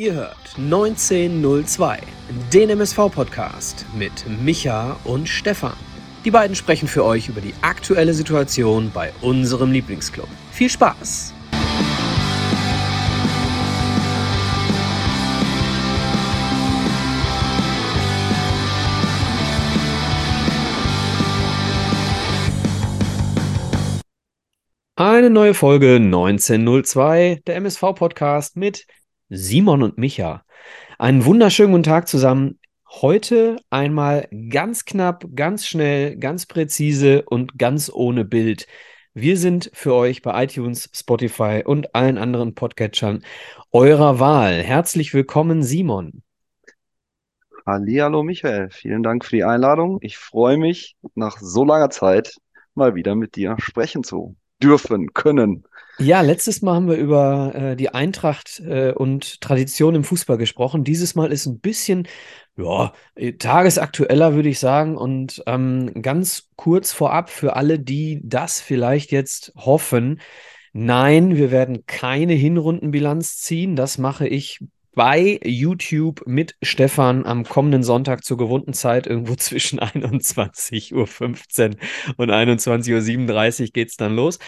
Ihr hört 1902, den MSV-Podcast mit Micha und Stefan. Die beiden sprechen für euch über die aktuelle Situation bei unserem Lieblingsclub. Viel Spaß! Eine neue Folge 1902, der MSV-Podcast mit Simon und Micha. Einen wunderschönen guten Tag zusammen. Heute einmal ganz knapp, ganz schnell, ganz präzise und ganz ohne Bild. Wir sind für euch bei iTunes, Spotify und allen anderen Podcatchern eurer Wahl. Herzlich willkommen, Simon. Hallo Michael, vielen Dank für die Einladung. Ich freue mich, nach so langer Zeit mal wieder mit dir sprechen zu dürfen, können. Ja, letztes Mal haben wir über äh, die Eintracht äh, und Tradition im Fußball gesprochen. Dieses Mal ist ein bisschen, ja, äh, tagesaktueller, würde ich sagen. Und ähm, ganz kurz vorab für alle, die das vielleicht jetzt hoffen. Nein, wir werden keine Hinrundenbilanz ziehen. Das mache ich bei YouTube mit Stefan am kommenden Sonntag zur gewohnten Zeit, irgendwo zwischen 21.15 Uhr und 21.37 Uhr geht es dann los.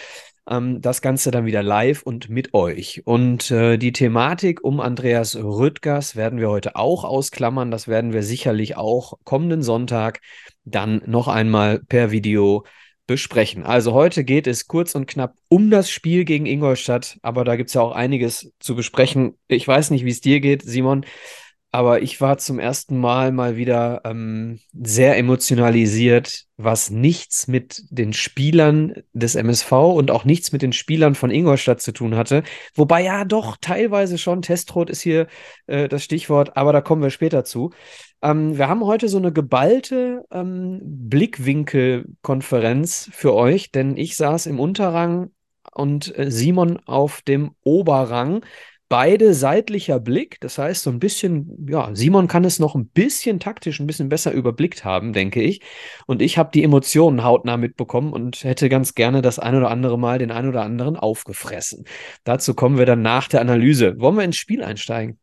Ähm, das Ganze dann wieder live und mit euch. Und äh, die Thematik um Andreas Rüttgers werden wir heute auch ausklammern. Das werden wir sicherlich auch kommenden Sonntag dann noch einmal per Video besprechen. Also heute geht es kurz und knapp um das Spiel gegen Ingolstadt, aber da gibt es ja auch einiges zu besprechen. Ich weiß nicht, wie es dir geht, Simon. Aber ich war zum ersten Mal mal wieder ähm, sehr emotionalisiert, was nichts mit den Spielern des MSV und auch nichts mit den Spielern von Ingolstadt zu tun hatte. Wobei ja doch teilweise schon, Testrot ist hier äh, das Stichwort, aber da kommen wir später zu. Ähm, wir haben heute so eine geballte ähm, Blickwinkelkonferenz für euch, denn ich saß im Unterrang und äh, Simon auf dem Oberrang beide seitlicher Blick. Das heißt, so ein bisschen, ja, Simon kann es noch ein bisschen taktisch, ein bisschen besser überblickt haben, denke ich. Und ich habe die Emotionen hautnah mitbekommen und hätte ganz gerne das ein oder andere Mal den ein oder anderen aufgefressen. Dazu kommen wir dann nach der Analyse. Wollen wir ins Spiel einsteigen?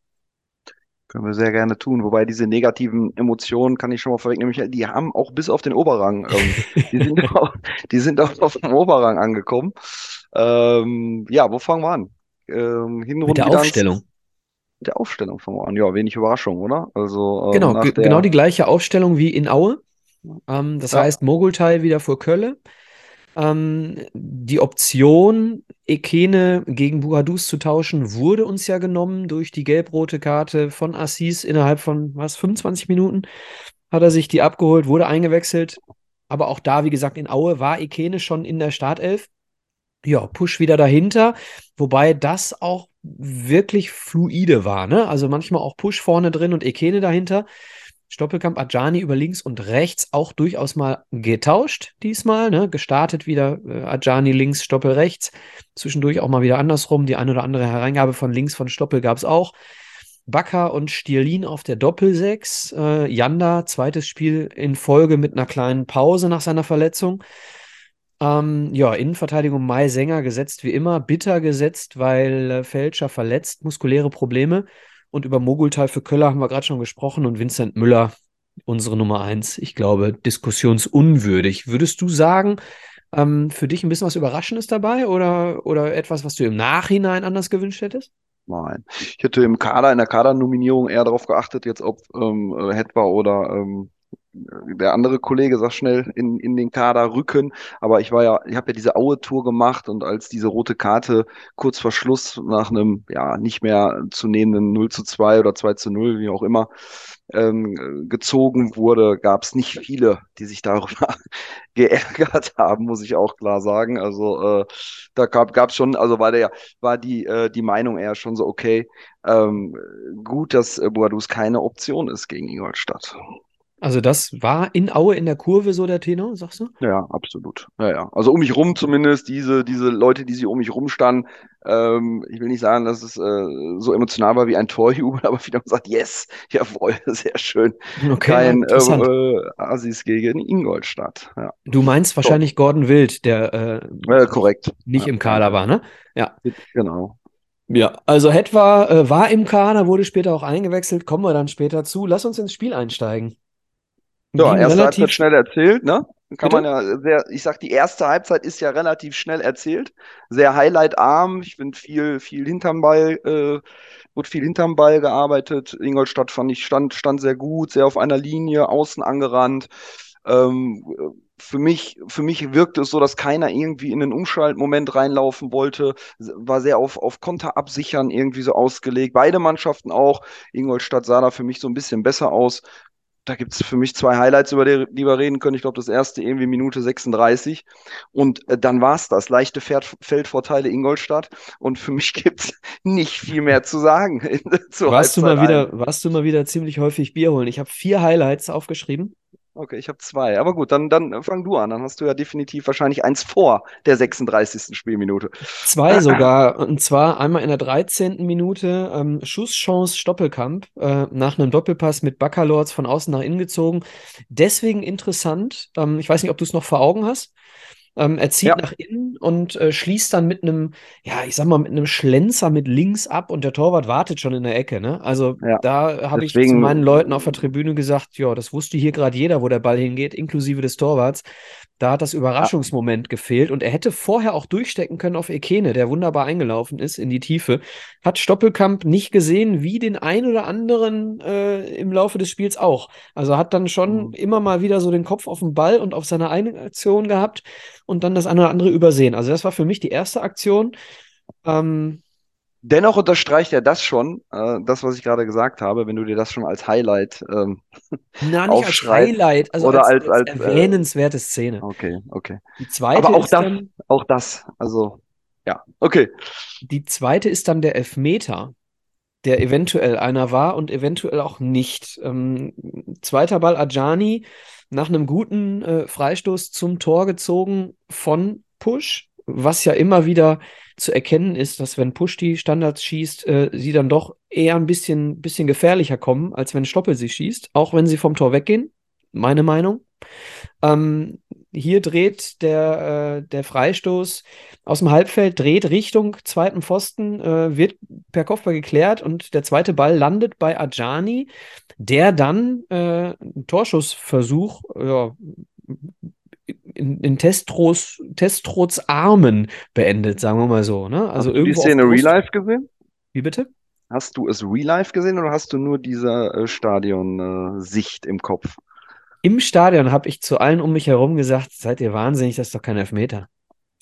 Können wir sehr gerne tun. Wobei diese negativen Emotionen, kann ich schon mal vorwegnehmen, die haben auch bis auf den Oberrang, ähm, die, sind auch, die sind auch auf dem Oberrang angekommen. Ähm, ja, wo fangen wir an? Ähm, Mit der Aufstellung. Mit der Aufstellung fangen wir an. Ja, wenig Überraschung, oder? Also, ähm, genau, der... genau die gleiche Aufstellung wie in Aue. Ähm, das ja. heißt, Mogultai wieder vor Kölle. Ähm, die Option, Ekene gegen Buhadus zu tauschen, wurde uns ja genommen durch die gelb-rote Karte von Assis innerhalb von, was, 25 Minuten hat er sich die abgeholt, wurde eingewechselt. Aber auch da, wie gesagt, in Aue war Ekene schon in der Startelf ja, Push wieder dahinter, wobei das auch wirklich fluide war, ne? Also manchmal auch Push vorne drin und Ekene dahinter. Stoppelkamp Ajani über links und rechts auch durchaus mal getauscht diesmal, ne? Gestartet wieder äh, Ajani links, Stoppel rechts. Zwischendurch auch mal wieder andersrum. Die ein oder andere Hereingabe von links von Stoppel gab es auch. Bakker und Stierlin auf der Doppelsechs. Äh, Janda, zweites Spiel in Folge mit einer kleinen Pause nach seiner Verletzung. Ähm, ja, Innenverteidigung Mai Sänger gesetzt wie immer, bitter gesetzt, weil äh, Fälscher verletzt, muskuläre Probleme. Und über Mogultal für Köller haben wir gerade schon gesprochen und Vincent Müller, unsere Nummer eins, ich glaube, diskussionsunwürdig. Würdest du sagen, ähm, für dich ein bisschen was Überraschendes dabei oder, oder etwas, was du im Nachhinein anders gewünscht hättest? Nein. Ich hätte im Kader, in der Kadernominierung eher darauf geachtet, jetzt ob ähm, äh, Hetwa oder ähm, der andere Kollege sagt schnell in, in den Kader rücken. Aber ich war ja, ich habe ja diese Aue-Tour gemacht und als diese rote Karte kurz vor Schluss nach einem ja nicht mehr zu nehmenden 0 zu 2 oder 2 zu 0, wie auch immer, ähm, gezogen wurde, gab es nicht viele, die sich darüber geärgert haben, muss ich auch klar sagen. Also äh, da gab es schon, also war der, war die, äh, die Meinung eher schon so, okay, ähm, gut, dass Boadus keine Option ist gegen Ingolstadt. Also das war in Aue in der Kurve so der Tenor, sagst du? Ja, absolut. Ja, ja. Also um mich rum zumindest, diese, diese Leute, die sie um mich rum standen, ähm, ich will nicht sagen, dass es äh, so emotional war wie ein Torjubel, aber wieder gesagt, yes, jawohl, sehr schön. Okay, Kein äh, äh, Assis gegen Ingolstadt. Ja. Du meinst wahrscheinlich so. Gordon Wild, der äh, korrekt. nicht ja. im Kader war, ne? Ja. Genau. Ja, also Hetwa äh, war im Kader, wurde später auch eingewechselt, kommen wir dann später zu. Lass uns ins Spiel einsteigen. Ja, erste Halbzeit schnell erzählt, ne? Kann Bitte? man ja sehr, ich sag, die erste Halbzeit ist ja relativ schnell erzählt. Sehr highlightarm. Ich finde viel, viel hinterm Ball, äh, wurde viel hinterm Ball gearbeitet. Ingolstadt fand ich, stand, stand sehr gut, sehr auf einer Linie, außen angerannt. Ähm, für mich, für mich wirkte es so, dass keiner irgendwie in den Umschaltmoment reinlaufen wollte, war sehr auf, auf Konter absichern irgendwie so ausgelegt. Beide Mannschaften auch. Ingolstadt sah da für mich so ein bisschen besser aus da gibt es für mich zwei Highlights, über die, die wir reden können. Ich glaube, das erste irgendwie Minute 36. Und äh, dann war es das. Leichte Pferd Feldvorteile Ingolstadt. Und für mich gibt es nicht viel mehr zu sagen. warst, du mal wieder, warst du mal wieder ziemlich häufig Bier holen? Ich habe vier Highlights aufgeschrieben. Okay, ich habe zwei. Aber gut, dann, dann fang du an. Dann hast du ja definitiv wahrscheinlich eins vor der 36. Spielminute. Zwei sogar. Und zwar einmal in der 13. Minute ähm, Schusschance Stoppelkamp äh, nach einem Doppelpass mit Baccalords von außen nach innen gezogen. Deswegen interessant. Ähm, ich weiß nicht, ob du es noch vor Augen hast. Ähm, er zieht ja. nach innen und äh, schließt dann mit einem, ja, ich sag mal, mit einem Schlenzer mit links ab und der Torwart wartet schon in der Ecke. Ne? Also ja. da habe ich zu meinen Leuten auf der Tribüne gesagt, ja, das wusste hier gerade jeder, wo der Ball hingeht, inklusive des Torwarts. Da hat das Überraschungsmoment ja. gefehlt und er hätte vorher auch durchstecken können auf Ekene, der wunderbar eingelaufen ist in die Tiefe. Hat Stoppelkamp nicht gesehen, wie den ein oder anderen äh, im Laufe des Spiels auch. Also hat dann schon mhm. immer mal wieder so den Kopf auf den Ball und auf seine eigene Aktion gehabt und dann das eine oder andere übersehen. Also das war für mich die erste Aktion. Ähm, Dennoch unterstreicht er das schon, äh, das, was ich gerade gesagt habe, wenn du dir das schon als Highlight ähm, Na, nicht als Highlight, also oder als, als, als, als erwähnenswerte äh, Szene. Okay, okay. Die zweite Aber auch ist das, dann, auch das, also ja, okay. Die zweite ist dann der Elfmeter, der eventuell einer war und eventuell auch nicht. Ähm, zweiter Ball Ajani nach einem guten äh, Freistoß zum Tor gezogen von Push, was ja immer wieder zu erkennen ist, dass wenn Push die Standards schießt, äh, sie dann doch eher ein bisschen, bisschen gefährlicher kommen, als wenn Stoppel sie schießt, auch wenn sie vom Tor weggehen. Meine Meinung. Ähm, hier dreht der, äh, der Freistoß aus dem Halbfeld, dreht Richtung zweiten Pfosten, äh, wird per Kopfball geklärt und der zweite Ball landet bei Ajani, der dann äh, einen Torschussversuch ja, in, in Testros, Testrots Armen beendet, sagen wir mal so. Ne? Also hast du die Szene Real Life gesehen? Wie bitte? Hast du es Real Life gesehen oder hast du nur diese äh, Stadion-Sicht äh, im Kopf? Im Stadion habe ich zu allen um mich herum gesagt, seid ihr wahnsinnig, das ist doch kein Elfmeter.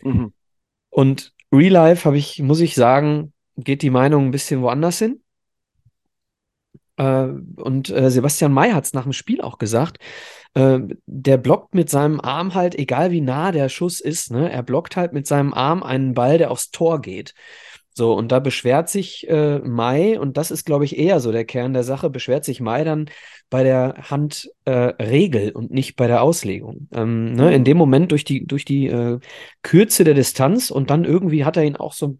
Mhm. Und Real Life habe ich, muss ich sagen, geht die Meinung ein bisschen woanders hin. Äh, und äh, Sebastian May hat es nach dem Spiel auch gesagt. Äh, der blockt mit seinem Arm halt, egal wie nah der Schuss ist, ne, er blockt halt mit seinem Arm einen Ball, der aufs Tor geht. So, und da beschwert sich äh, Mai, und das ist, glaube ich, eher so der Kern der Sache, beschwert sich Mai dann bei der Handregel äh, und nicht bei der Auslegung. Ähm, ne, in mhm. dem Moment durch die, durch die äh, Kürze der Distanz und dann irgendwie hat er ihn auch so,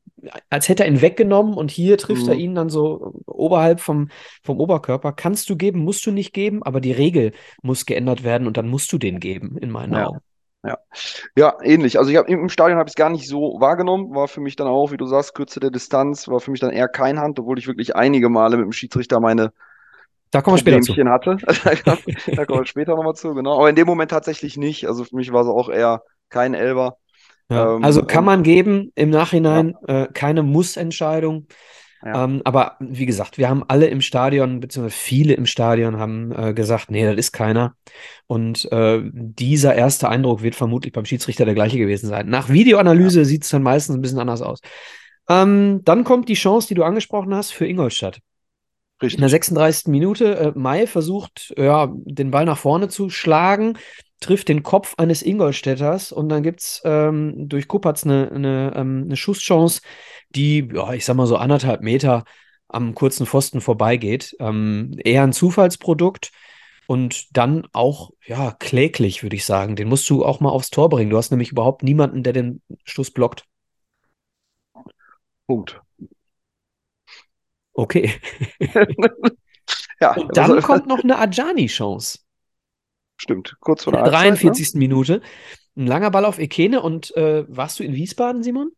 als hätte er ihn weggenommen und hier trifft mhm. er ihn dann so oberhalb vom, vom Oberkörper. Kannst du geben, musst du nicht geben, aber die Regel muss geändert werden und dann musst du den geben, in meinen ja. Augen. Ja, ja, ähnlich. Also ich hab, im Stadion habe ich es gar nicht so wahrgenommen. War für mich dann auch, wie du sagst, Kürze der Distanz, war für mich dann eher kein Hand, obwohl ich wirklich einige Male mit dem Schiedsrichter meine da kommen wir später zu. hatte. da kommen wir später nochmal zu, genau. Aber in dem Moment tatsächlich nicht. Also für mich war es auch eher kein Elber. Ja, ähm, also kann man geben im Nachhinein ja. äh, keine Muss-Entscheidung. Ja. Ähm, aber wie gesagt, wir haben alle im Stadion, beziehungsweise viele im Stadion haben äh, gesagt, nee, das ist keiner. Und äh, dieser erste Eindruck wird vermutlich beim Schiedsrichter der gleiche gewesen sein. Nach Videoanalyse ja. sieht es dann meistens ein bisschen anders aus. Ähm, dann kommt die Chance, die du angesprochen hast, für Ingolstadt. Richtig. In der 36. Minute, äh, Mai versucht, ja, den Ball nach vorne zu schlagen, trifft den Kopf eines Ingolstädters und dann gibt es ähm, durch Kupatz eine, eine, ähm, eine Schusschance, die, ja, ich sag mal so anderthalb Meter am kurzen Pfosten vorbeigeht. Ähm, eher ein Zufallsprodukt und dann auch, ja, kläglich, würde ich sagen. Den musst du auch mal aufs Tor bringen. Du hast nämlich überhaupt niemanden, der den Schuss blockt. Punkt. Okay. ja, und dann also, kommt noch eine Ajani-Chance. Stimmt, kurz vor der, der 43. Ne? Minute. Ein langer Ball auf Ekene und äh, warst du in Wiesbaden, Simon?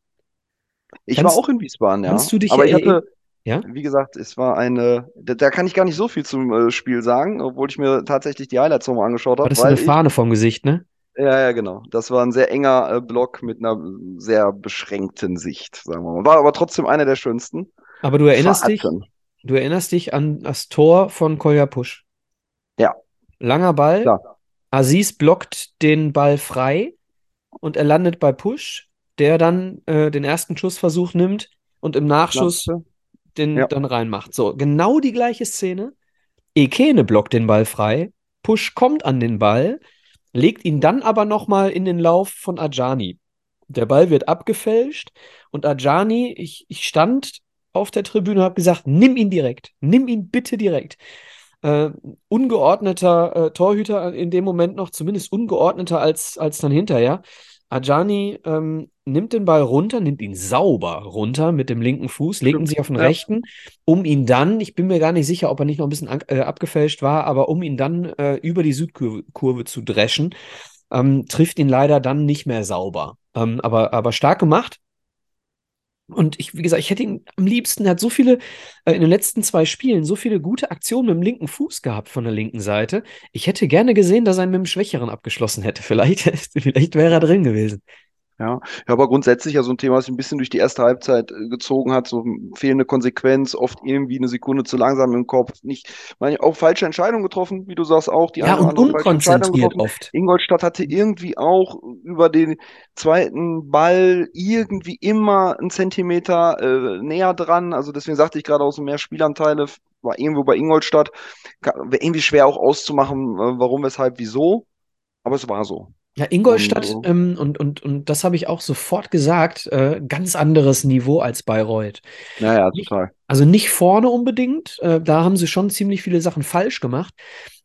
Ich kannst, war auch in Wiesbaden, ja. Kannst du dich Aber ich hatte, ja? wie gesagt, es war eine, da, da, kann ich gar nicht so viel zum äh, Spiel sagen, obwohl ich mir tatsächlich die Highlights nochmal angeschaut habe. Das ist eine Fahne vom Gesicht, ne? Ja, ja, genau. Das war ein sehr enger äh, Block mit einer sehr beschränkten Sicht, sagen wir mal. War aber trotzdem einer der schönsten. Aber du erinnerst dich, du erinnerst dich an das Tor von Kolja Pusch. Ja. Langer Ball. Klar. Aziz blockt den Ball frei und er landet bei Pusch, der dann äh, den ersten Schussversuch nimmt und im Nachschuss Klasse. den ja. dann reinmacht. So, genau die gleiche Szene. Ekene blockt den Ball frei. Pusch kommt an den Ball legt ihn dann aber nochmal in den Lauf von Ajani. Der Ball wird abgefälscht und Ajani, ich, ich stand auf der Tribüne und habe gesagt, nimm ihn direkt, nimm ihn bitte direkt. Äh, ungeordneter äh, Torhüter in dem Moment noch, zumindest ungeordneter als, als dann hinterher. Ajani ähm, nimmt den Ball runter, nimmt ihn sauber runter mit dem linken Fuß, legt ihn sich auf den ja. rechten, um ihn dann, ich bin mir gar nicht sicher, ob er nicht noch ein bisschen äh, abgefälscht war, aber um ihn dann äh, über die Südkurve zu dreschen, ähm, trifft ihn leider dann nicht mehr sauber. Ähm, aber, aber stark gemacht. Und ich, wie gesagt, ich hätte ihn am liebsten, er hat so viele, äh, in den letzten zwei Spielen, so viele gute Aktionen mit dem linken Fuß gehabt von der linken Seite. Ich hätte gerne gesehen, dass er ihn mit dem Schwächeren abgeschlossen hätte. Vielleicht, vielleicht wäre er drin gewesen. Ja, ja, aber grundsätzlich ja so ein Thema, was sich ein bisschen durch die erste Halbzeit äh, gezogen hat, so fehlende Konsequenz, oft irgendwie eine Sekunde zu langsam im Kopf, nicht, meine auch falsche Entscheidungen getroffen, wie du sagst auch, die ja, und unkonzentriert oft. Ingolstadt hatte irgendwie auch über den zweiten Ball irgendwie immer einen Zentimeter äh, näher dran, also deswegen sagte ich gerade auch so mehr Spielanteile war irgendwo bei Ingolstadt, wäre irgendwie schwer auch auszumachen, äh, warum, weshalb, wieso, aber es war so. Ja, Ingolstadt, und, ähm, und, und, und das habe ich auch sofort gesagt, äh, ganz anderes Niveau als Bayreuth. Naja, total. also nicht vorne unbedingt, äh, da haben sie schon ziemlich viele Sachen falsch gemacht.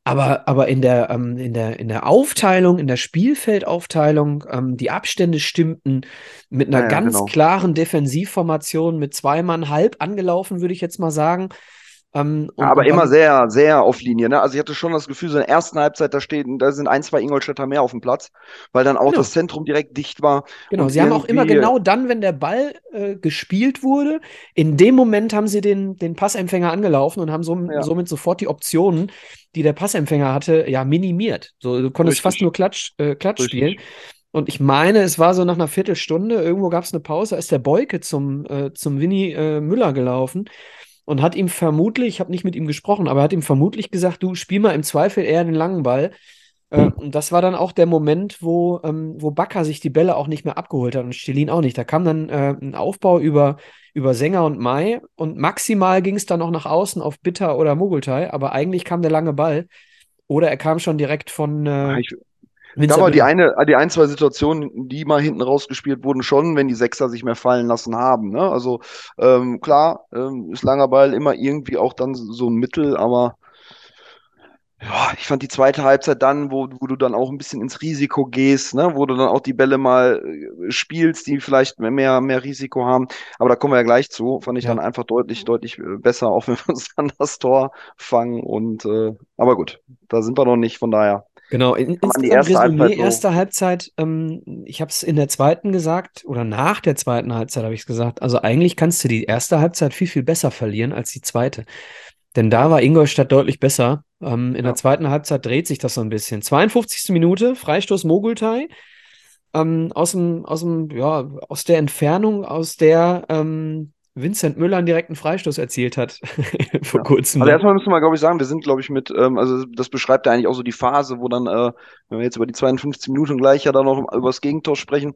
Aber, aber in, der, ähm, in, der, in der Aufteilung, in der Spielfeldaufteilung, ähm, die Abstände stimmten mit einer ja, ganz genau. klaren Defensivformation mit zwei Mann halb angelaufen, würde ich jetzt mal sagen. Ähm, ja, aber immer sehr, sehr auf Linie. Ne? Also ich hatte schon das Gefühl, so in der ersten Halbzeit, da stehen, da sind ein, zwei Ingolstädter mehr auf dem Platz, weil dann auch genau. das Zentrum direkt dicht war. Genau, sie haben auch immer genau dann, wenn der Ball äh, gespielt wurde, in dem Moment haben sie den, den Passempfänger angelaufen und haben so, ja. somit sofort die Optionen, die der Passempfänger hatte, ja, minimiert. So, du konntest Richtig. fast nur Klatsch, äh, Klatsch spielen. Und ich meine, es war so nach einer Viertelstunde, irgendwo gab es eine Pause, ist der Beuke zum, äh, zum Winnie äh, Müller gelaufen und hat ihm vermutlich, ich habe nicht mit ihm gesprochen, aber er hat ihm vermutlich gesagt, du spiel mal im Zweifel eher den langen Ball. Äh, und das war dann auch der Moment, wo, ähm, wo Bakker sich die Bälle auch nicht mehr abgeholt hat und Stelin auch nicht. Da kam dann äh, ein Aufbau über, über Sänger und Mai und maximal ging es dann auch nach außen auf Bitter oder Mogultai, aber eigentlich kam der lange Ball. Oder er kam schon direkt von, äh, ich, Vince aber die eine, die ein, zwei Situationen, die mal hinten rausgespielt wurden, schon, wenn die Sechser sich mehr fallen lassen haben. Ne? Also ähm, klar, ähm, ist langer Ball immer irgendwie auch dann so ein Mittel, aber ja, ich fand die zweite Halbzeit dann, wo, wo du dann auch ein bisschen ins Risiko gehst, ne? wo du dann auch die Bälle mal äh, spielst, die vielleicht mehr, mehr Risiko haben. Aber da kommen wir ja gleich zu. Fand ich ja. dann einfach deutlich, deutlich äh, besser, auch wenn wir uns dann das Tor fangen. Und äh, aber gut, da sind wir noch nicht, von daher. Genau, in, insgesamt erste Resümee, Halbzeit, erste Halbzeit, ähm, ich habe es in der zweiten gesagt oder nach der zweiten Halbzeit habe ich es gesagt. Also eigentlich kannst du die erste Halbzeit viel, viel besser verlieren als die zweite. Denn da war Ingolstadt deutlich besser. Ähm, in ja. der zweiten Halbzeit dreht sich das so ein bisschen. 52. Minute, Freistoß Mogultai. Ähm, aus dem, aus dem, ja, aus der Entfernung, aus der ähm, Vincent Müller einen direkten Freistoß erzielt hat vor ja. kurzem. Also erstmal müssen wir, glaube ich, sagen, wir sind, glaube ich, mit, ähm, also das beschreibt ja eigentlich auch so die Phase, wo dann, äh, wenn wir jetzt über die 52 Minuten gleich ja dann noch über das Gegentor sprechen,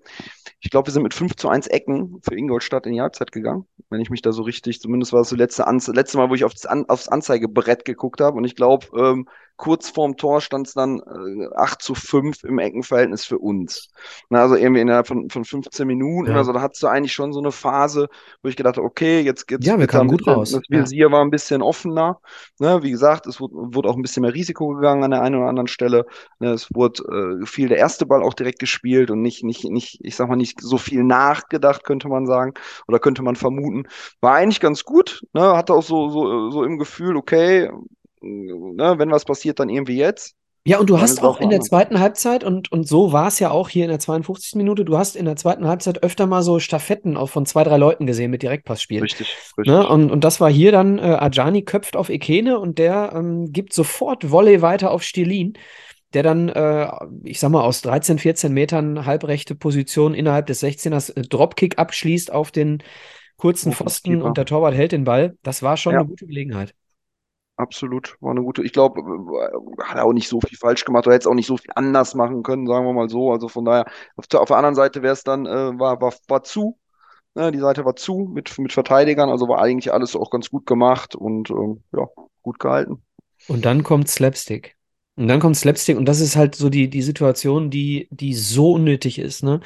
ich glaube, wir sind mit 5 zu 1 Ecken für Ingolstadt in die Halbzeit gegangen, wenn ich mich da so richtig, zumindest war es das letzte, Anze letzte Mal, wo ich aufs, An aufs Anzeigebrett geguckt habe und ich glaube, ähm, kurz vorm Tor stand es dann äh, 8 zu 5 im Eckenverhältnis für uns. Na, also irgendwie innerhalb von, von 15 Minuten. Ja. Also da hattest du eigentlich schon so eine Phase, wo ich gedacht habe, okay, jetzt geht's ja, wir kamen gut raus. Das Visier ja. war ein bisschen offener. Ne, wie gesagt, es wurde, wurde, auch ein bisschen mehr Risiko gegangen an der einen oder anderen Stelle. Ne, es wurde äh, viel der erste Ball auch direkt gespielt und nicht, nicht, nicht, ich sag mal, nicht so viel nachgedacht, könnte man sagen. Oder könnte man vermuten. War eigentlich ganz gut. Ne, hatte auch so, so, so im Gefühl, okay, ne, wenn was passiert, dann irgendwie jetzt. Ja, und du hast auch in der zweiten Halbzeit, und, und so war es ja auch hier in der 52. Minute, du hast in der zweiten Halbzeit öfter mal so Staffetten auch von zwei, drei Leuten gesehen mit Direktpassspielen. Richtig, richtig. Ne? Und, und das war hier dann, äh, Ajani köpft auf Ekene und der ähm, gibt sofort Volley weiter auf Stirlin, der dann, äh, ich sag mal, aus 13, 14 Metern halbrechte Position innerhalb des 16ers äh, Dropkick abschließt auf den kurzen Pfosten und der Torwart hält den Ball. Das war schon ja. eine gute Gelegenheit. Absolut, war eine gute. Ich glaube, äh, hat er auch nicht so viel falsch gemacht oder hätte es auch nicht so viel anders machen können, sagen wir mal so. Also von daher, auf, auf der anderen Seite wäre es dann, äh, war, war, war zu. Ne? Die Seite war zu mit, mit Verteidigern, also war eigentlich alles auch ganz gut gemacht und ähm, ja, gut gehalten. Und dann kommt Slapstick. Und dann kommt Slapstick und das ist halt so die, die Situation, die, die so unnötig ist. Ne?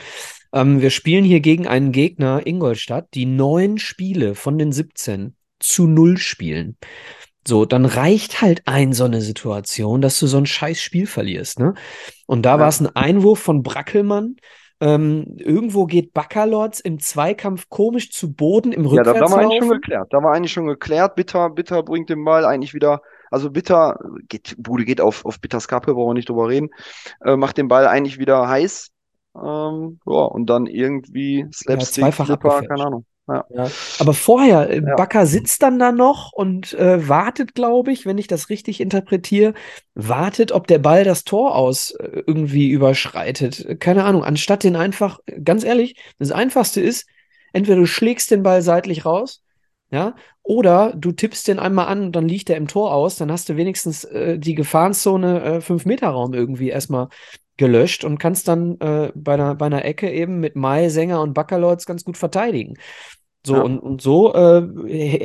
Ähm, wir spielen hier gegen einen Gegner, Ingolstadt, die neun Spiele von den 17 zu null spielen. So, dann reicht halt ein so eine Situation, dass du so ein scheiß Spiel verlierst, ne? Und da ja. war es ein Einwurf von Brackelmann. Ähm, irgendwo geht Baccalords im Zweikampf komisch zu Boden im Rückwärtslaufen. Ja, da, da war eigentlich schon geklärt. Da war eigentlich schon geklärt. Bitter, Bitter bringt den Ball eigentlich wieder. Also Bitter geht, Bude geht auf, auf Bitters Kappe, brauchen wir nicht drüber reden. Äh, macht den Ball eigentlich wieder heiß. Ähm, ja, und dann irgendwie Slapstick, ja, Flipper, keine Ahnung. Ja. ja. Aber vorher, äh, ja. Bakker sitzt dann da noch und äh, wartet, glaube ich, wenn ich das richtig interpretiere, wartet, ob der Ball das Tor aus äh, irgendwie überschreitet. Keine Ahnung, anstatt den einfach, ganz ehrlich, das Einfachste ist, entweder du schlägst den Ball seitlich raus, ja, oder du tippst den einmal an und dann liegt er im Tor aus, dann hast du wenigstens äh, die Gefahrenzone 5-Meter-Raum äh, irgendwie erstmal gelöscht und kannst dann äh, bei, einer, bei einer Ecke eben mit Mai, Sänger und Baccalords ganz gut verteidigen. So, ja. und, und so äh,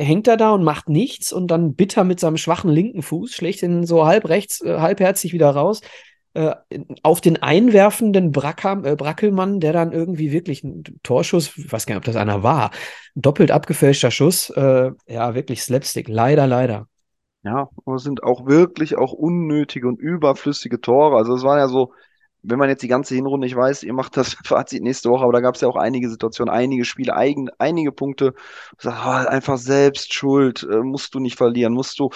hängt er da und macht nichts und dann bitter mit seinem schwachen linken Fuß schlägt ihn so halb rechts, äh, halbherzig wieder raus. Äh, auf den einwerfenden Brackam, äh, Brackelmann, der dann irgendwie wirklich ein Torschuss, ich weiß gar nicht, ob das einer war, doppelt abgefälschter Schuss, äh, ja, wirklich Slapstick, leider, leider. Ja, aber es sind auch wirklich auch unnötige und überflüssige Tore. Also es waren ja so, wenn man jetzt die ganze Hinrunde, ich weiß, ihr macht das Fazit nächste Woche, aber da gab es ja auch einige Situationen, einige Spiele, eigen, einige Punkte, sag, oh, einfach selbst schuld, äh, musst du nicht verlieren, musst du,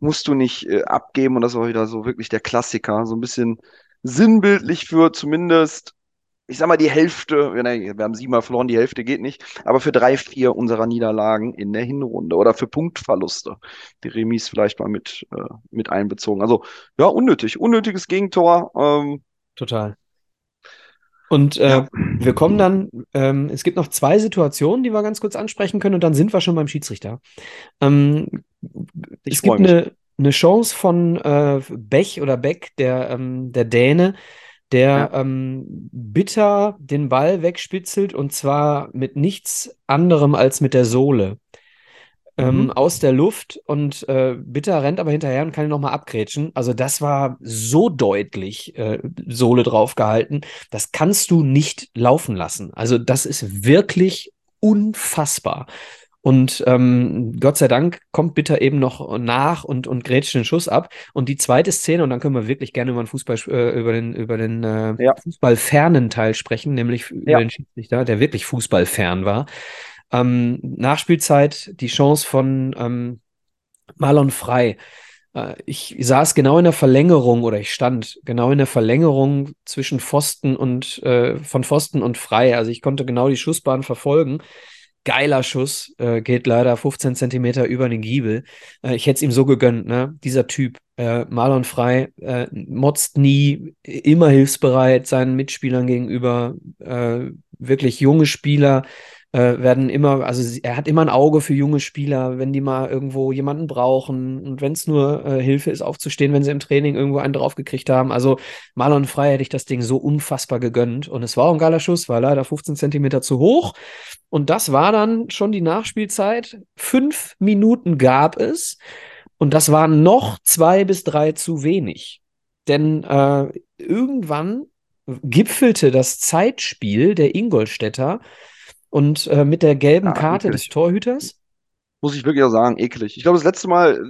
musst du nicht äh, abgeben und das war wieder so wirklich der Klassiker, so ein bisschen sinnbildlich für zumindest, ich sag mal, die Hälfte, wir haben siebenmal verloren, die Hälfte geht nicht, aber für drei, vier unserer Niederlagen in der Hinrunde oder für Punktverluste. Die Remis vielleicht mal mit, äh, mit einbezogen. Also, ja, unnötig, unnötiges Gegentor. Ähm, Total. Und äh, ja. wir kommen dann, ähm, es gibt noch zwei Situationen, die wir ganz kurz ansprechen können und dann sind wir schon beim Schiedsrichter. Ähm, es gibt eine, eine Chance von äh, Bech oder Beck, der, ähm, der Däne, der ja. ähm, bitter den Ball wegspitzelt und zwar mit nichts anderem als mit der Sohle ähm, mhm. aus der Luft und äh, Bitter rennt aber hinterher und kann ihn nochmal abgrätschen. Also das war so deutlich äh, Sohle draufgehalten. Das kannst du nicht laufen lassen. Also das ist wirklich unfassbar. Und ähm, Gott sei Dank kommt Bitter eben noch nach und, und grätscht den Schuss ab. Und die zweite Szene, und dann können wir wirklich gerne über den Fußball, äh, über den, über den äh, ja. Fußballfernen Teil sprechen, nämlich ja. über den Schiedsrichter, der wirklich fußballfern war. Ähm, Nachspielzeit, die Chance von ähm, Marlon Frei. Äh, ich saß genau in der Verlängerung oder ich stand genau in der Verlängerung zwischen Pfosten und äh, von Pfosten und Frei. Also ich konnte genau die Schussbahn verfolgen. Geiler Schuss, äh, geht leider 15 Zentimeter über den Giebel. Äh, ich hätte es ihm so gegönnt, ne? Dieser Typ, äh, Marlon Frei, äh, motzt nie, immer hilfsbereit seinen Mitspielern gegenüber, wirklich junge Spieler, äh, werden immer, also er hat immer ein Auge für junge Spieler, wenn die mal irgendwo jemanden brauchen und wenn es nur äh, Hilfe ist, aufzustehen, wenn sie im Training irgendwo einen draufgekriegt haben. Also Marlon Frei hätte ich das Ding so unfassbar gegönnt und es war auch ein geiler Schuss, war leider 15 Zentimeter zu hoch und das war dann schon die Nachspielzeit. Fünf Minuten gab es und das waren noch zwei bis drei zu wenig. Denn äh, irgendwann gipfelte das Zeitspiel der Ingolstädter und äh, mit der gelben ja, Karte eklig. des Torhüters? Muss ich wirklich auch sagen, eklig. Ich glaube, das letzte Mal,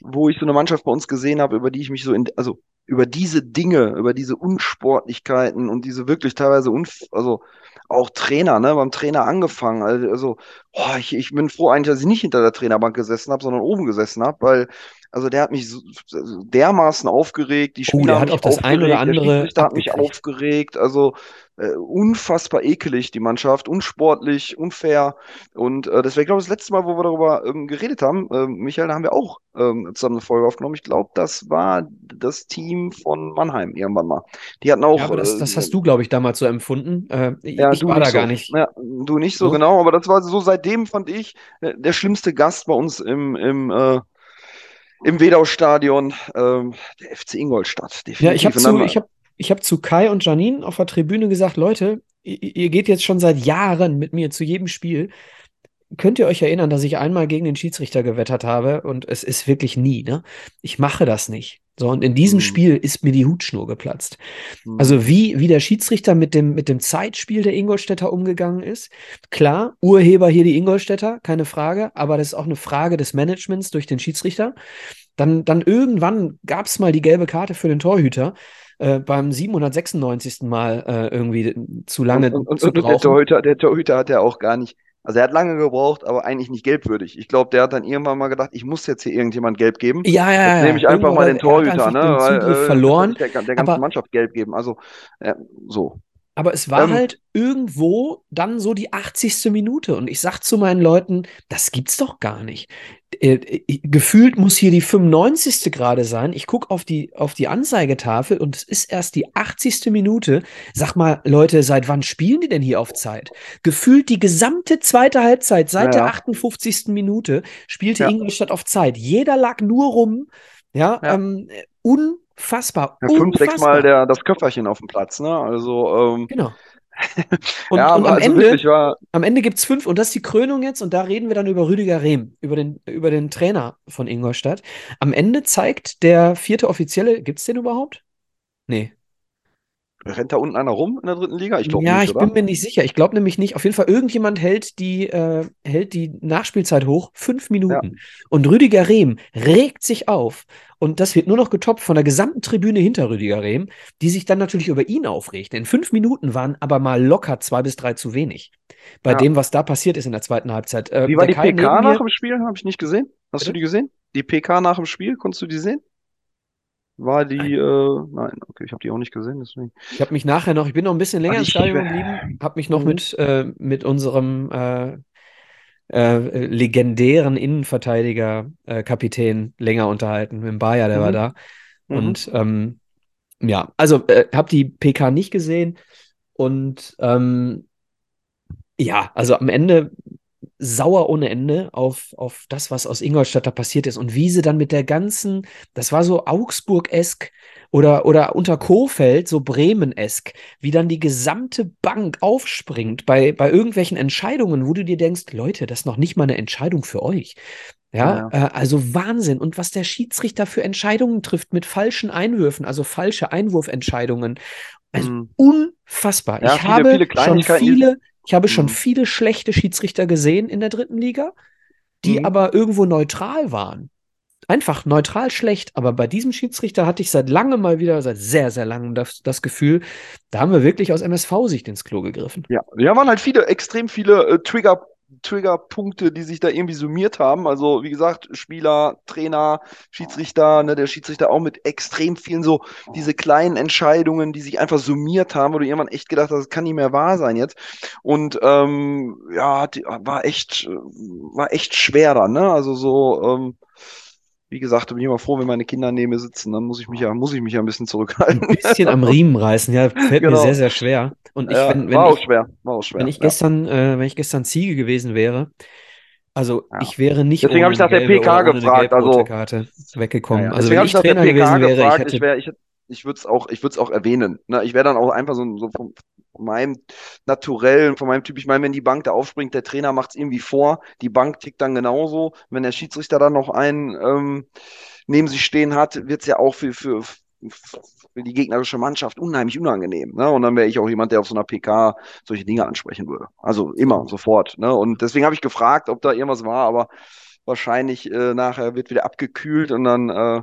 wo ich so eine Mannschaft bei uns gesehen habe, über die ich mich so in, also über diese Dinge, über diese Unsportlichkeiten und diese wirklich teilweise, unf also auch Trainer, ne, beim Trainer angefangen, also oh, ich, ich bin froh eigentlich, dass ich nicht hinter der Trainerbank gesessen habe, sondern oben gesessen habe, weil also der hat mich so, dermaßen aufgeregt, die Spieler oh, hat auch das ein oder andere der hat mich aufgeregt, also äh, unfassbar ekelig, die Mannschaft, unsportlich, unfair. Und äh, das wäre, glaube ich, das letzte Mal, wo wir darüber ähm, geredet haben. Äh, Michael, da haben wir auch ähm, zusammen eine Folge aufgenommen. Ich glaube, das war das Team von Mannheim irgendwann mal. Die hatten auch. Ja, aber das, das hast du, glaube ich, damals so empfunden. Äh, ja, ich war da so. gar nicht. Ja, du nicht so, so, genau, aber das war so seitdem, fand ich, äh, der schlimmste Gast bei uns im, im äh, im Wedau-Stadion, ähm, der FC Ingolstadt. Definitiv. Ja, ich habe zu, ich hab, ich hab zu Kai und Janine auf der Tribüne gesagt, Leute, ihr, ihr geht jetzt schon seit Jahren mit mir zu jedem Spiel. Könnt ihr euch erinnern, dass ich einmal gegen den Schiedsrichter gewettert habe und es ist wirklich nie, ne? Ich mache das nicht. So, und in diesem mhm. Spiel ist mir die Hutschnur geplatzt. Mhm. Also wie, wie der Schiedsrichter mit dem, mit dem Zeitspiel der Ingolstädter umgegangen ist. Klar, Urheber hier die Ingolstädter, keine Frage, aber das ist auch eine Frage des Managements durch den Schiedsrichter. Dann, dann irgendwann gab es mal die gelbe Karte für den Torhüter. Äh, beim 796. Mal äh, irgendwie zu lange und, und, zu und, der Torhüter, der Torhüter hat ja auch gar nicht also er hat lange gebraucht, aber eigentlich nicht gelbwürdig. Ich glaube, der hat dann irgendwann mal gedacht, ich muss jetzt hier irgendjemand gelb geben. Ja, ja, ja. Jetzt nehme ich einfach mal den Torhüter, ne? Weil, äh, verloren. Der, der ganzen Mannschaft gelb geben. Also äh, so. Aber es war ähm, halt irgendwo dann so die 80. Minute. Und ich sag zu meinen Leuten, das gibt's doch gar nicht. Äh, äh, gefühlt muss hier die 95. gerade sein. Ich gucke auf die, auf die Anzeigetafel und es ist erst die 80. Minute. Sag mal, Leute, seit wann spielen die denn hier auf Zeit? Gefühlt die gesamte zweite Halbzeit, seit ja, der 58. Minute, spielte ja. Ingolstadt auf Zeit. Jeder lag nur rum. Ja, ja. Ähm, unfassbar. Ja, fünf, sechs Mal der, das Köfferchen auf dem Platz, ne? Also, ähm, genau. Und, ja, und am, also Ende, war... am Ende gibt es fünf, und das ist die Krönung jetzt, und da reden wir dann über Rüdiger Rehm, über den, über den Trainer von Ingolstadt. Am Ende zeigt der vierte Offizielle, gibt es den überhaupt? Nee. Rennt da unten einer rum in der dritten Liga? Ich glaube ja, nicht. Ja, ich oder? bin mir nicht sicher. Ich glaube nämlich nicht. Auf jeden Fall, irgendjemand hält die, äh, hält die Nachspielzeit hoch. Fünf Minuten. Ja. Und Rüdiger Rehm regt sich auf. Und das wird nur noch getoppt von der gesamten Tribüne hinter Rüdiger Rehm, die sich dann natürlich über ihn aufregt. In fünf Minuten waren aber mal locker zwei bis drei zu wenig. Bei ja. dem, was da passiert ist in der zweiten Halbzeit. Äh, Wie war die PK nach dem Spiel? Habe ich nicht gesehen. Hast Bitte? du die gesehen? Die PK nach dem Spiel, konntest du die sehen? War die, nein, äh, nein okay, ich habe die auch nicht gesehen, deswegen. Ich habe mich nachher noch, ich bin noch ein bisschen länger im Stadion geblieben, habe mich noch mhm. mit, äh, mit unserem äh, äh, legendären Innenverteidiger, äh, Kapitän länger unterhalten, mit dem Bayer, der mhm. war da. Mhm. Und ähm, ja, also äh, habe die PK nicht gesehen und ähm, ja, also am Ende sauer ohne Ende auf, auf das, was aus Ingolstadt da passiert ist und wie sie dann mit der ganzen, das war so Augsburg-esk oder, oder unter Kofeld so Bremen-esk, wie dann die gesamte Bank aufspringt bei, bei irgendwelchen Entscheidungen, wo du dir denkst, Leute, das ist noch nicht mal eine Entscheidung für euch. Ja, ja. Äh, also Wahnsinn. Und was der Schiedsrichter für Entscheidungen trifft mit falschen Einwürfen, also falsche Einwurfentscheidungen. Also mhm. unfassbar. Ja, ich viele, habe viele schon viele ich habe schon mhm. viele schlechte Schiedsrichter gesehen in der dritten Liga, die mhm. aber irgendwo neutral waren. Einfach neutral schlecht, aber bei diesem Schiedsrichter hatte ich seit langem mal wieder, seit sehr, sehr langem das, das Gefühl, da haben wir wirklich aus MSV-Sicht ins Klo gegriffen. Ja, ja, waren halt viele, extrem viele äh, Trigger Triggerpunkte, die sich da irgendwie summiert haben. Also, wie gesagt, Spieler, Trainer, Schiedsrichter, ne, der Schiedsrichter auch mit extrem vielen so diese kleinen Entscheidungen, die sich einfach summiert haben, wo du irgendwann echt gedacht hast, das kann nicht mehr wahr sein jetzt. Und ähm, ja, die, war echt, war echt schwer dann, ne? Also so, ähm, wie gesagt, bin ich immer froh, wenn meine Kinder neben mir sitzen, dann muss ich mich ja, muss ich mich ja ein bisschen zurückhalten. Ein bisschen am Riemen reißen, ja, fällt genau. mir sehr, sehr schwer. Und ich, ja, wenn, wenn war ich, auch schwer, war auch schwer. Wenn ich ja. gestern, äh, wenn ich gestern Ziege gewesen wäre, also ja. ich wäre nicht Deswegen habe ich nach der PK gefragt, also Karte weggekommen. Also wenn ich Trainer gewesen wäre, gefragt, ich hätte, ich, wär, ich, ich würde es auch, ich würde es auch erwähnen. Ne? Ich wäre dann auch einfach so, so vom, meinem Naturellen, von meinem Typ, ich meine, wenn die Bank da aufspringt, der Trainer macht es irgendwie vor, die Bank tickt dann genauso. Wenn der Schiedsrichter dann noch einen ähm, neben sich stehen hat, wird es ja auch für, für, für die gegnerische Mannschaft unheimlich unangenehm. Ne? Und dann wäre ich auch jemand, der auf so einer PK solche Dinge ansprechen würde. Also immer, sofort. Ne? Und deswegen habe ich gefragt, ob da irgendwas war, aber wahrscheinlich äh, nachher wird wieder abgekühlt und dann äh,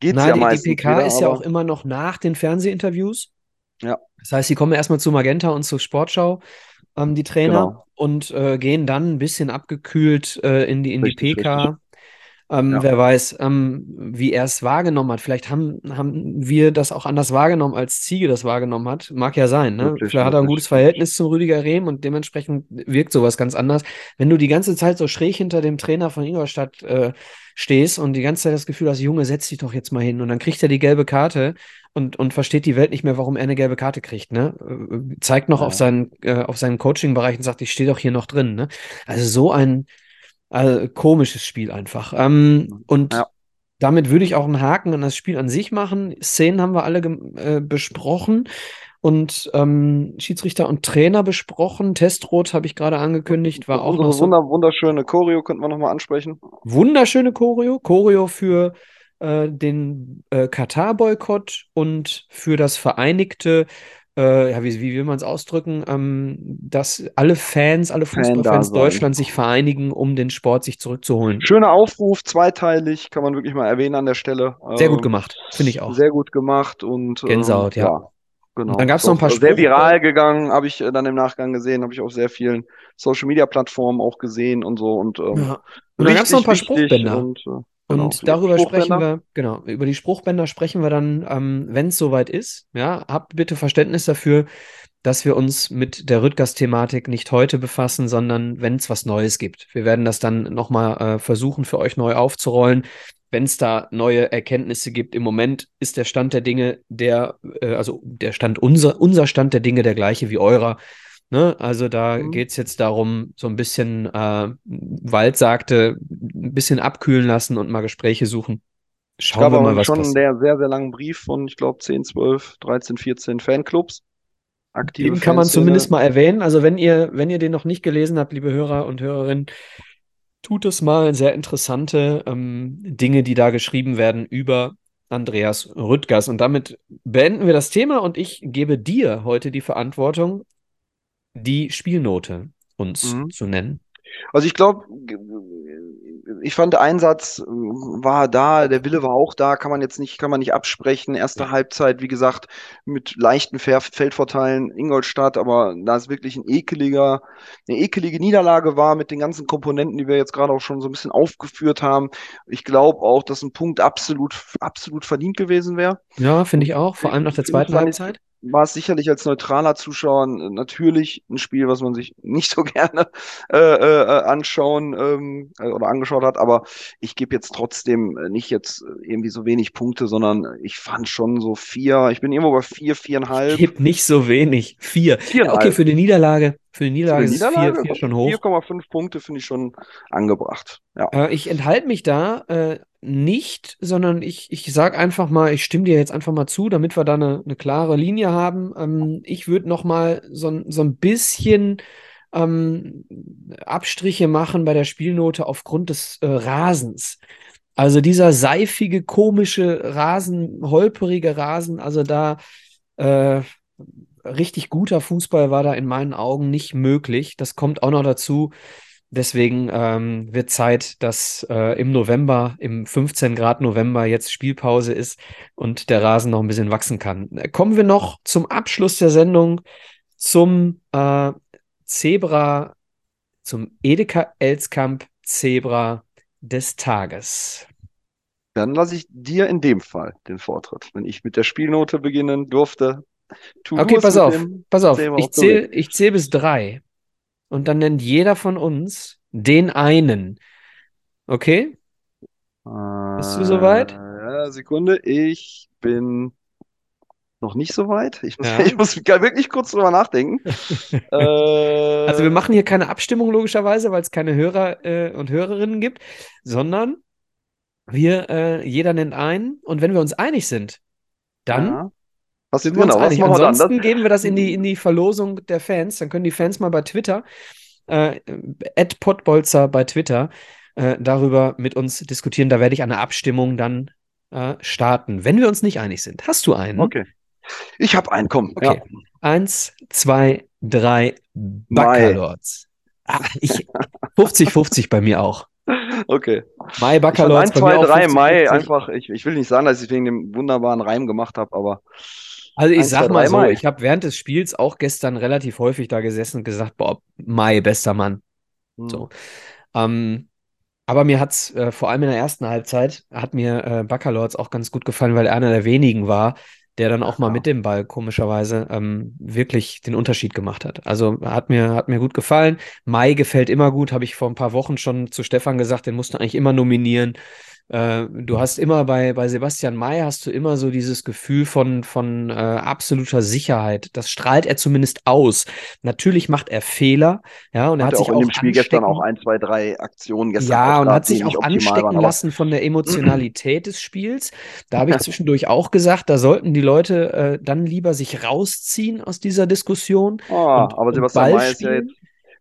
geht es ja die, meistens. Die PK wieder, ist ja auch immer noch nach den Fernsehinterviews. Ja. Das heißt, sie kommen erstmal zu Magenta und zur Sportschau ähm, die Trainer, genau. und äh, gehen dann ein bisschen abgekühlt äh, in die, in richtig, die PK. Richtig. Ähm, ja. Wer weiß, ähm, wie er es wahrgenommen hat. Vielleicht haben, haben wir das auch anders wahrgenommen, als Ziege das wahrgenommen hat. Mag ja sein. Ne? Wirklich, Vielleicht hat er ein gutes Verhältnis zum Rüdiger Rehm und dementsprechend wirkt sowas ganz anders. Wenn du die ganze Zeit so schräg hinter dem Trainer von Ingolstadt äh, stehst und die ganze Zeit das Gefühl hast, Junge, setz dich doch jetzt mal hin und dann kriegt er die gelbe Karte und, und versteht die Welt nicht mehr, warum er eine gelbe Karte kriegt. Ne? Äh, zeigt noch ja. auf seinen, äh, auf seinen Coaching-Bereich und sagt, ich stehe doch hier noch drin. Ne? Also so ein also, komisches Spiel einfach. Ähm, und ja. damit würde ich auch einen Haken an das Spiel an sich machen. Szenen haben wir alle äh, besprochen und ähm, Schiedsrichter und Trainer besprochen. Testrot habe ich gerade angekündigt, war auch noch so Wunder, wunderschöne Choreo könnten wir nochmal ansprechen. Wunderschöne Choreo, Choreo für äh, den äh, Katar-Boykott und für das vereinigte äh, ja, wie, wie will man es ausdrücken, ähm, dass alle Fans, alle Fußballfans Fan Deutschlands sich vereinigen, um den Sport sich zurückzuholen. Schöner Aufruf, zweiteilig, kann man wirklich mal erwähnen an der Stelle. Sehr gut ähm, gemacht, finde ich auch. Sehr gut gemacht und Gänsehaut, ähm, ja. ja. Genau. dann gab es noch ein paar Sehr viral gegangen, habe ich äh, dann im Nachgang gesehen, habe ich auf sehr vielen Social Media Plattformen auch gesehen und so. Und, ähm, ja. und dann gab es noch ein paar Spruchbänder. Und, äh, Genau, und darüber sprechen wir, genau, über die Spruchbänder sprechen wir dann, ähm, wenn es soweit ist. Ja, habt bitte Verständnis dafür, dass wir uns mit der Rüttgers-Thematik nicht heute befassen, sondern wenn es was Neues gibt. Wir werden das dann nochmal äh, versuchen, für euch neu aufzurollen. Wenn es da neue Erkenntnisse gibt, im Moment ist der Stand der Dinge der, äh, also der Stand, unser, unser Stand der Dinge der gleiche wie eurer. Ne? Also da mhm. geht es jetzt darum, so ein bisschen, äh, Wald sagte, ein bisschen abkühlen lassen und mal Gespräche suchen. Schauen wir mal, was schon passiert. einen sehr, sehr langen Brief von, ich glaube, 10, 12, 13, 14 Fanclubs. Aktive den kann man zumindest mal erwähnen. Also wenn ihr, wenn ihr den noch nicht gelesen habt, liebe Hörer und Hörerinnen, tut es mal. Sehr interessante ähm, Dinge, die da geschrieben werden über Andreas Rüttgers. Und damit beenden wir das Thema und ich gebe dir heute die Verantwortung, die Spielnote uns mhm. zu nennen? Also ich glaube, ich fand der Einsatz war da, der Wille war auch da, kann man jetzt nicht, kann man nicht absprechen. Erste ja. Halbzeit, wie gesagt, mit leichten Feldvorteilen Ingolstadt, aber da es wirklich ein ekeliger, eine ekelige Niederlage war mit den ganzen Komponenten, die wir jetzt gerade auch schon so ein bisschen aufgeführt haben. Ich glaube auch, dass ein Punkt absolut, absolut verdient gewesen wäre. Ja, finde ich auch, vor allem nach der zweiten Halbzeit war es sicherlich als neutraler Zuschauer natürlich ein Spiel, was man sich nicht so gerne äh, äh, anschauen ähm, äh, oder angeschaut hat, aber ich gebe jetzt trotzdem nicht jetzt irgendwie so wenig Punkte, sondern ich fand schon so vier, ich bin irgendwo bei vier, viereinhalb. Ich gebe nicht so wenig, vier. Ja, okay, für die Niederlage, für die Niederlage, für die Niederlage ist vier, vier schon hoch. 4,5 Punkte finde ich schon angebracht. Ja. Äh, ich enthalte mich da äh, nicht, sondern ich, ich sage einfach mal, ich stimme dir jetzt einfach mal zu, damit wir da eine, eine klare Linie haben. Ähm, ich würde noch mal so, so ein bisschen ähm, Abstriche machen bei der Spielnote aufgrund des äh, Rasens. Also dieser seifige, komische Rasen, holperige Rasen, also da äh, richtig guter Fußball war da in meinen Augen nicht möglich. Das kommt auch noch dazu. Deswegen ähm, wird Zeit, dass äh, im November, im 15 Grad November jetzt Spielpause ist und der Rasen noch ein bisschen wachsen kann. Kommen wir noch zum Abschluss der Sendung zum äh, Zebra, zum Edeka Elskamp Zebra des Tages. Dann lasse ich dir in dem Fall den Vortritt, wenn ich mit der Spielnote beginnen durfte. okay, pass auf, pass auf. Ich zähle zähl bis drei und dann nennt jeder von uns den einen. Okay? Bist du soweit? Ja, Sekunde. Ich bin noch nicht so weit. Ich muss, ja. ich muss wirklich kurz drüber nachdenken. äh, also wir machen hier keine Abstimmung logischerweise, weil es keine Hörer äh, und Hörerinnen gibt, sondern wir, äh, jeder nennt einen und wenn wir uns einig sind, dann ja. Was, sind wir genau, uns einig. Ansonsten dann? geben wir das in die, in die Verlosung der Fans. Dann können die Fans mal bei Twitter, äh, Podbolzer bei Twitter, äh, darüber mit uns diskutieren. Da werde ich eine Abstimmung dann äh, starten, wenn wir uns nicht einig sind. Hast du einen? Okay. Ich habe einen, komm. Okay. Ja. Eins, zwei, drei, Bacalords. Ah, 50-50 bei mir auch. Okay. Mai Bacalords. 1, 2, 3 Mai, einfach, ich, ich will nicht sagen, dass ich wegen dem wunderbaren Reim gemacht habe, aber Also ich 1, sag 2, mal so, Mai. ich habe während des Spiels auch gestern relativ häufig da gesessen und gesagt, boah, Mai, bester Mann. Hm. So. Ähm, aber mir hat es äh, vor allem in der ersten Halbzeit, hat mir äh, Baccalords auch ganz gut gefallen, weil er einer der wenigen war, der dann auch mal mit dem Ball komischerweise ähm, wirklich den Unterschied gemacht hat. Also hat mir, hat mir gut gefallen. Mai gefällt immer gut, habe ich vor ein paar Wochen schon zu Stefan gesagt, den musst du eigentlich immer nominieren. Äh, du hast immer bei, bei Sebastian May hast du immer so dieses Gefühl von, von äh, absoluter Sicherheit. Das strahlt er zumindest aus. Natürlich macht er Fehler, ja, und er hat, hat sich auch in dem Spiel gestern auch ein, zwei, drei Aktionen gestern. Ja, und hat sich auch anstecken waren, lassen von der Emotionalität des Spiels. Da habe ich zwischendurch auch gesagt, da sollten die Leute äh, dann lieber sich rausziehen aus dieser Diskussion. Oh, und, aber Sebastian May ist ja jetzt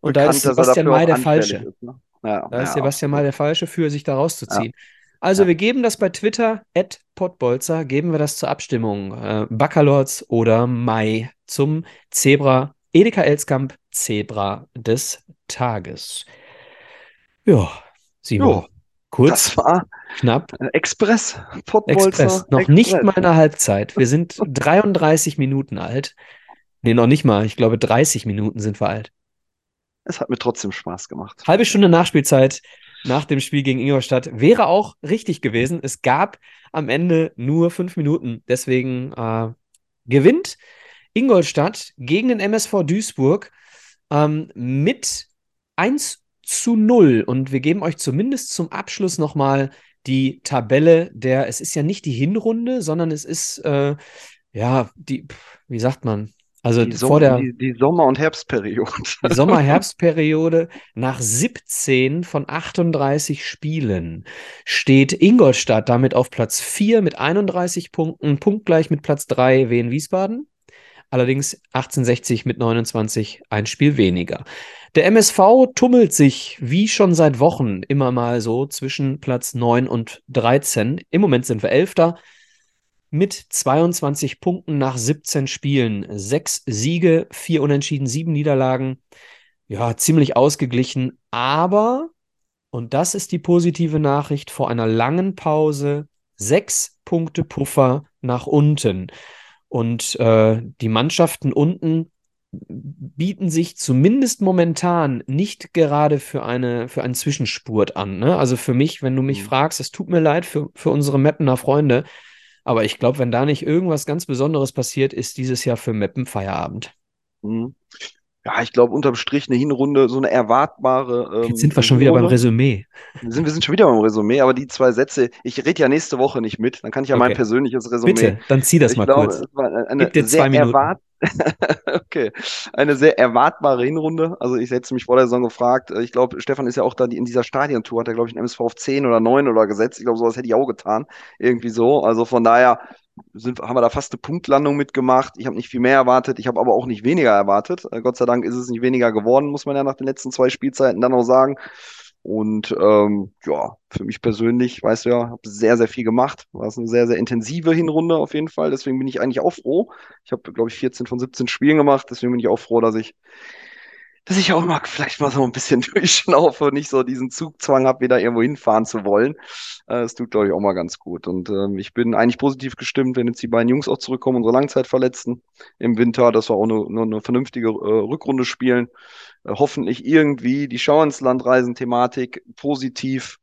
und da ist Sebastian May der Falsche. Ist, ne? ja, da ist Sebastian May der Falsche für, sich da rauszuziehen. Also ja. wir geben das bei Twitter, at Potbolzer, geben wir das zur Abstimmung. Äh, Baccalords oder Mai zum Zebra, Edeka Elskamp Zebra des Tages. Ja, Simon. Jo, kurz, das war knapp. Express, Potbolzer. Express, noch Express. nicht mal eine Halbzeit. Wir sind 33 Minuten alt. Nee, noch nicht mal. Ich glaube, 30 Minuten sind wir alt. Es hat mir trotzdem Spaß gemacht. Halbe Stunde Nachspielzeit nach dem Spiel gegen Ingolstadt. Wäre auch richtig gewesen. Es gab am Ende nur fünf Minuten. Deswegen äh, gewinnt Ingolstadt gegen den MSV Duisburg ähm, mit 1 zu 0. Und wir geben euch zumindest zum Abschluss nochmal die Tabelle der, es ist ja nicht die Hinrunde, sondern es ist, äh, ja, die, wie sagt man, also die vor der die, die Sommer- und Herbstperiode. Die Sommer-Herbstperiode nach 17 von 38 Spielen steht Ingolstadt damit auf Platz 4 mit 31 Punkten, punktgleich mit Platz 3 Wien Wiesbaden. Allerdings 1860 mit 29 ein Spiel weniger. Der MSV tummelt sich wie schon seit Wochen immer mal so zwischen Platz 9 und 13. Im Moment sind wir Elfter mit 22 Punkten nach 17 Spielen. Sechs Siege, vier Unentschieden, sieben Niederlagen. Ja, ziemlich ausgeglichen. Aber, und das ist die positive Nachricht, vor einer langen Pause sechs Punkte Puffer nach unten. Und äh, die Mannschaften unten bieten sich zumindest momentan nicht gerade für, eine, für einen Zwischenspurt an. Ne? Also für mich, wenn du mich mhm. fragst, es tut mir leid für, für unsere Mappener Freunde, aber ich glaube, wenn da nicht irgendwas ganz Besonderes passiert, ist dieses Jahr für Meppen Feierabend. Mhm. Ja, ich glaube, unterm Strich eine Hinrunde, so eine erwartbare. Ähm, Jetzt sind wir schon wieder beim Resümee. Wir sind, wir sind schon wieder beim Resümee, aber die zwei Sätze, ich rede ja nächste Woche nicht mit, dann kann ich ja okay. mein persönliches Resümee. Bitte, dann zieh das ich mal glaube, kurz. Es war eine Gib dir zwei Minuten. Erwart okay, eine sehr erwartbare Hinrunde. Also ich hätte mich vor der Saison gefragt. Äh, ich glaube, Stefan ist ja auch da in dieser Stadiontour, hat er, glaube ich, ein MSV auf 10 oder 9 oder gesetzt. Ich glaube, sowas hätte ich auch getan. Irgendwie so. Also von daher sind, haben wir da fast eine Punktlandung mitgemacht. Ich habe nicht viel mehr erwartet, ich habe aber auch nicht weniger erwartet. Äh, Gott sei Dank ist es nicht weniger geworden, muss man ja nach den letzten zwei Spielzeiten dann auch sagen. Und ähm, ja, für mich persönlich, weißt du ja, habe sehr, sehr viel gemacht. War es eine sehr, sehr intensive Hinrunde auf jeden Fall. Deswegen bin ich eigentlich auch froh. Ich habe, glaube ich, 14 von 17 Spielen gemacht. Deswegen bin ich auch froh, dass ich dass ich auch mal vielleicht mal so ein bisschen durchschnaufe und nicht so diesen Zugzwang habe, wieder irgendwo hinfahren zu wollen. Äh, das tut, glaube ich, auch mal ganz gut. Und ähm, ich bin eigentlich positiv gestimmt, wenn jetzt die beiden Jungs auch zurückkommen, unsere Langzeitverletzten im Winter, dass wir auch eine, eine, eine vernünftige äh, Rückrunde spielen. Äh, hoffentlich irgendwie die Schau ins Land reisen Thematik positiv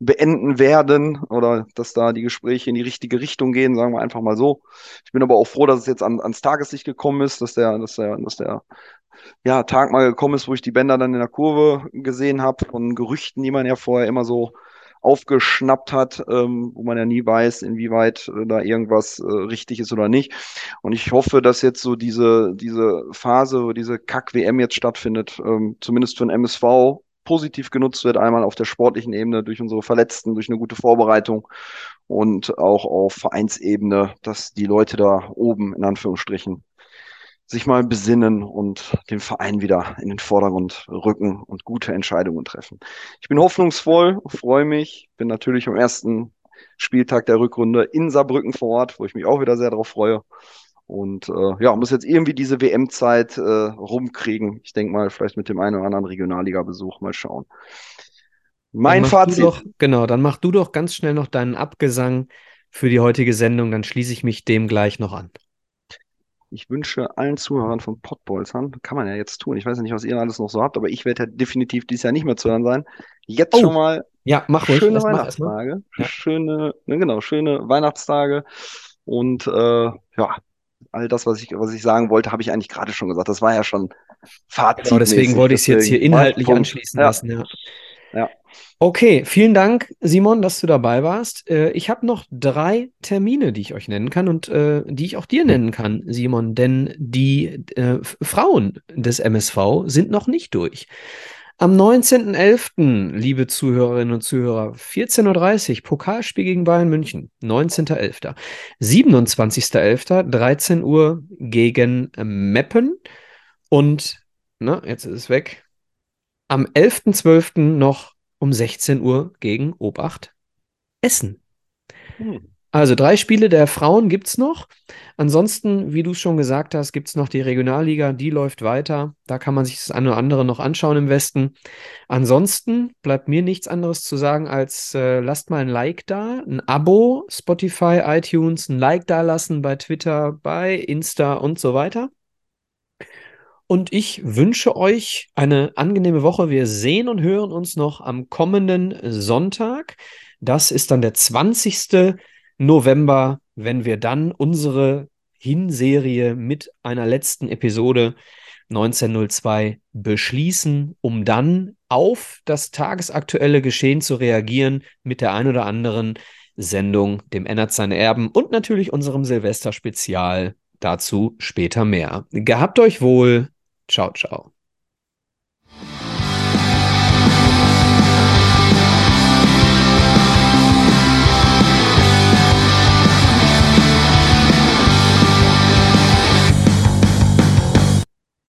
beenden werden oder dass da die Gespräche in die richtige Richtung gehen, sagen wir einfach mal so. Ich bin aber auch froh, dass es jetzt an, ans Tageslicht gekommen ist, dass der, dass der, dass der ja, Tag mal gekommen ist, wo ich die Bänder dann in der Kurve gesehen habe, von Gerüchten, die man ja vorher immer so aufgeschnappt hat, ähm, wo man ja nie weiß, inwieweit äh, da irgendwas äh, richtig ist oder nicht. Und ich hoffe, dass jetzt so diese, diese Phase, wo diese Kack-WM jetzt stattfindet, ähm, zumindest für den MSV positiv genutzt wird, einmal auf der sportlichen Ebene durch unsere Verletzten, durch eine gute Vorbereitung und auch auf Vereinsebene, dass die Leute da oben in Anführungsstrichen sich mal besinnen und den Verein wieder in den Vordergrund rücken und gute Entscheidungen treffen. Ich bin hoffnungsvoll, freue mich, bin natürlich am ersten Spieltag der Rückrunde in Saarbrücken vor Ort, wo ich mich auch wieder sehr darauf freue. Und äh, ja, muss jetzt irgendwie diese WM-Zeit äh, rumkriegen. Ich denke mal, vielleicht mit dem einen oder anderen Regionalliga-Besuch mal schauen. Mein Fazit. Doch, genau, dann mach du doch ganz schnell noch deinen Abgesang für die heutige Sendung, dann schließe ich mich dem gleich noch an. Ich wünsche allen Zuhörern von Pottbolzern, kann man ja jetzt tun. Ich weiß ja nicht, was ihr alles noch so habt, aber ich werde ja definitiv dieses Jahr nicht mehr zu hören sein. Jetzt oh, schon mal ja, mach schöne ruhig, Weihnachtstage. Ja. Schöne, ne, genau, schöne Weihnachtstage. Und äh, ja, all das, was ich, was ich sagen wollte, habe ich eigentlich gerade schon gesagt. Das war ja schon Fazit. Genau, deswegen wollte ich es jetzt hier inhaltlich anschließen ja. lassen. Ja. Ja. Okay, vielen Dank, Simon, dass du dabei warst. Äh, ich habe noch drei Termine, die ich euch nennen kann und äh, die ich auch dir nennen kann, Simon, denn die äh, Frauen des MSV sind noch nicht durch. Am 19.11., liebe Zuhörerinnen und Zuhörer, 14.30 Uhr, Pokalspiel gegen Bayern München, 19.11. 27.11., 13 Uhr gegen Meppen und, na, jetzt ist es weg, am 11.12. noch um 16 Uhr gegen Obacht Essen. Hm. Also drei Spiele der Frauen gibt es noch. Ansonsten, wie du schon gesagt hast, gibt es noch die Regionalliga, die läuft weiter. Da kann man sich das eine oder andere noch anschauen im Westen. Ansonsten bleibt mir nichts anderes zu sagen, als äh, lasst mal ein Like da, ein Abo, Spotify, iTunes, ein Like da lassen bei Twitter, bei Insta und so weiter. Und ich wünsche euch eine angenehme Woche. Wir sehen und hören uns noch am kommenden Sonntag. Das ist dann der 20. November wenn wir dann unsere Hinserie mit einer letzten Episode 1902 beschließen, um dann auf das tagesaktuelle Geschehen zu reagieren mit der ein oder anderen Sendung, dem Ennert seine Erben und natürlich unserem Silvester-Spezial. Dazu später mehr. Gehabt euch wohl. Ciao, ciao.